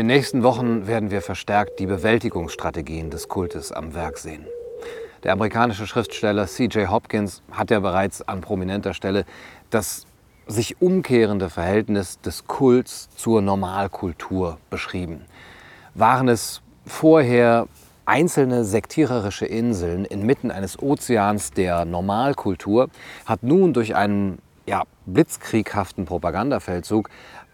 den nächsten Wochen werden wir verstärkt die Bewältigungsstrategien des Kultes am Werk sehen. Der amerikanische Schriftsteller C.J. Hopkins hat ja bereits an prominenter Stelle das sich umkehrende Verhältnis des Kults zur Normalkultur beschrieben. Waren es vorher einzelne sektiererische Inseln inmitten eines Ozeans der Normalkultur, hat nun durch einen ja, blitzkrieghaften Propagandafeldzug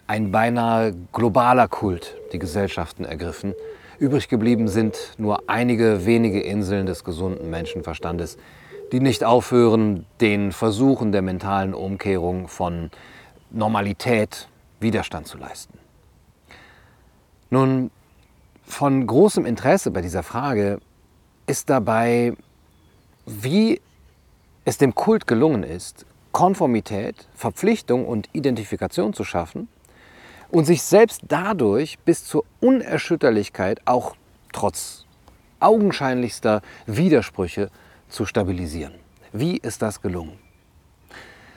ein beinahe globaler Kult die Gesellschaften ergriffen. Übrig geblieben sind nur einige wenige Inseln des gesunden Menschenverstandes, die nicht aufhören, den Versuchen der mentalen Umkehrung von Normalität Widerstand zu leisten. Nun, von großem Interesse bei dieser Frage ist dabei, wie es dem Kult gelungen ist, Konformität, Verpflichtung und Identifikation zu schaffen und sich selbst dadurch bis zur Unerschütterlichkeit auch trotz augenscheinlichster Widersprüche zu stabilisieren. Wie ist das gelungen?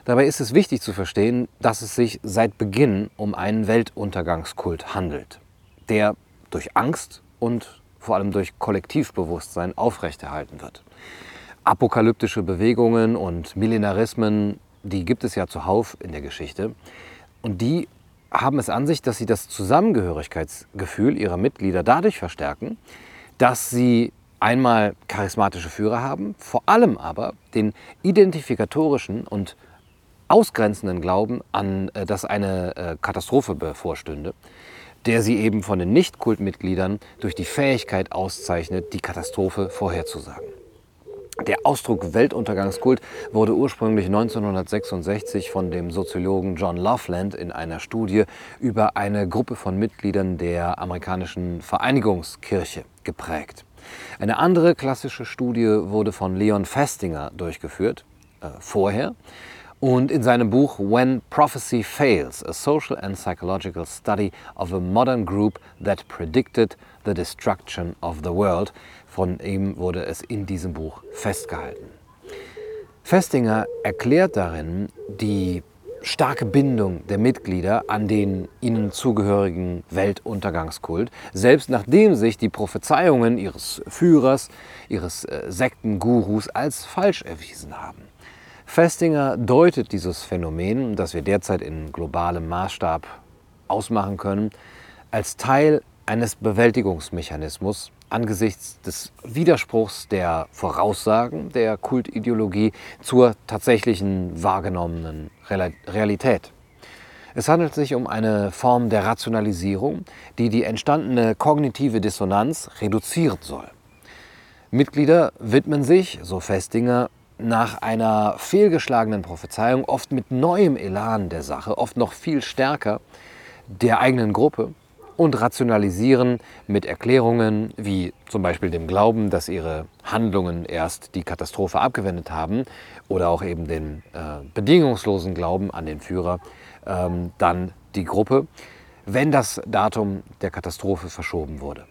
Dabei ist es wichtig zu verstehen, dass es sich seit Beginn um einen Weltuntergangskult handelt, der durch Angst und vor allem durch Kollektivbewusstsein aufrechterhalten wird. Apokalyptische Bewegungen und Millenarismen, die gibt es ja zuhauf in der Geschichte. Und die haben es an sich, dass sie das Zusammengehörigkeitsgefühl ihrer Mitglieder dadurch verstärken, dass sie einmal charismatische Führer haben, vor allem aber den identifikatorischen und ausgrenzenden Glauben an, äh, dass eine äh, Katastrophe bevorstünde, der sie eben von den Nicht-Kultmitgliedern durch die Fähigkeit auszeichnet, die Katastrophe vorherzusagen. Der Ausdruck Weltuntergangskult wurde ursprünglich 1966 von dem Soziologen John Loveland in einer Studie über eine Gruppe von Mitgliedern der amerikanischen Vereinigungskirche geprägt. Eine andere klassische Studie wurde von Leon Festinger durchgeführt, äh, vorher. Und in seinem Buch When Prophecy Fails, a Social and Psychological Study of a Modern Group That Predicted the Destruction of the World, von ihm wurde es in diesem Buch festgehalten. Festinger erklärt darin die starke Bindung der Mitglieder an den ihnen zugehörigen Weltuntergangskult, selbst nachdem sich die Prophezeiungen ihres Führers, ihres äh, Sektengurus als falsch erwiesen haben. Festinger deutet dieses Phänomen, das wir derzeit in globalem Maßstab ausmachen können, als Teil eines Bewältigungsmechanismus angesichts des Widerspruchs der Voraussagen der Kultideologie zur tatsächlichen wahrgenommenen Realität. Es handelt sich um eine Form der Rationalisierung, die die entstandene kognitive Dissonanz reduzieren soll. Mitglieder widmen sich, so Festinger, nach einer fehlgeschlagenen Prophezeiung oft mit neuem Elan der Sache, oft noch viel stärker der eigenen Gruppe und rationalisieren mit Erklärungen wie zum Beispiel dem Glauben, dass ihre Handlungen erst die Katastrophe abgewendet haben oder auch eben den äh, bedingungslosen Glauben an den Führer, ähm, dann die Gruppe, wenn das Datum der Katastrophe verschoben wurde.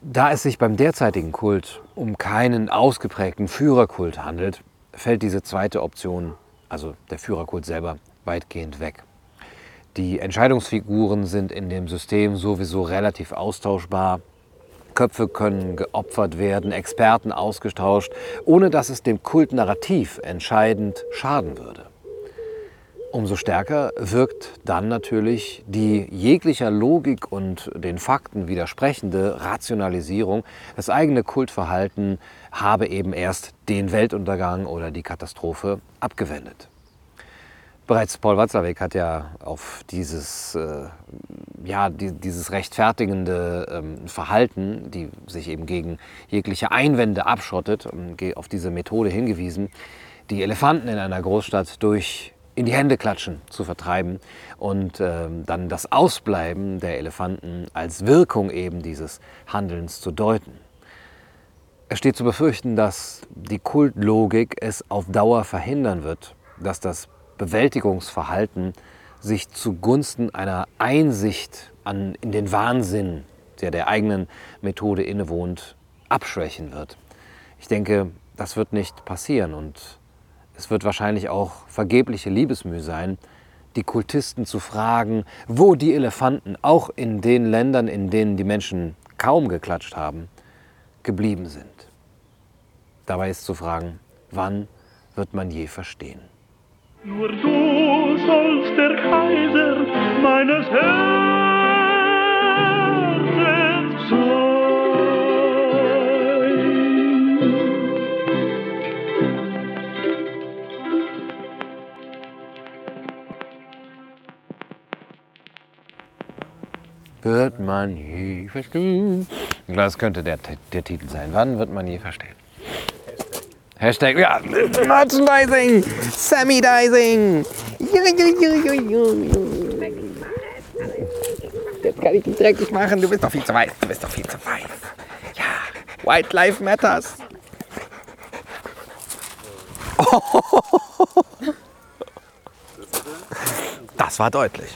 Da es sich beim derzeitigen Kult um keinen ausgeprägten Führerkult handelt, fällt diese zweite Option, also der Führerkult selber, weitgehend weg. Die Entscheidungsfiguren sind in dem System sowieso relativ austauschbar. Köpfe können geopfert werden, Experten ausgetauscht, ohne dass es dem Kultnarrativ entscheidend schaden würde. Umso stärker wirkt dann natürlich die jeglicher Logik und den Fakten widersprechende Rationalisierung, das eigene Kultverhalten habe eben erst den Weltuntergang oder die Katastrophe abgewendet. Bereits Paul Watzlawick hat ja auf dieses, äh, ja, die, dieses rechtfertigende ähm, Verhalten, die sich eben gegen jegliche Einwände abschottet, auf diese Methode hingewiesen, die Elefanten in einer Großstadt durch in die Hände klatschen zu vertreiben und ähm, dann das Ausbleiben der Elefanten als Wirkung eben dieses Handelns zu deuten. Es steht zu befürchten, dass die Kultlogik es auf Dauer verhindern wird, dass das Bewältigungsverhalten sich zugunsten einer Einsicht an, in den Wahnsinn, der der eigenen Methode innewohnt, abschwächen wird. Ich denke, das wird nicht passieren und es wird wahrscheinlich auch vergebliche Liebesmüh sein, die Kultisten zu fragen, wo die Elefanten, auch in den Ländern, in denen die Menschen kaum geklatscht haben, geblieben sind. Dabei ist zu fragen, wann wird man je verstehen? Nur du sollst der Kaiser meines Herzens Wird man je verstehen? Das könnte der, der Titel sein. Wann wird man je verstehen? Hashtag, ja, Merchandising, Sammy-Dizing. Jetzt kann ich dich dreckig machen, du bist doch viel zu weiß, du bist doch viel zu weiß. Ja, White Life Matters. Das war deutlich.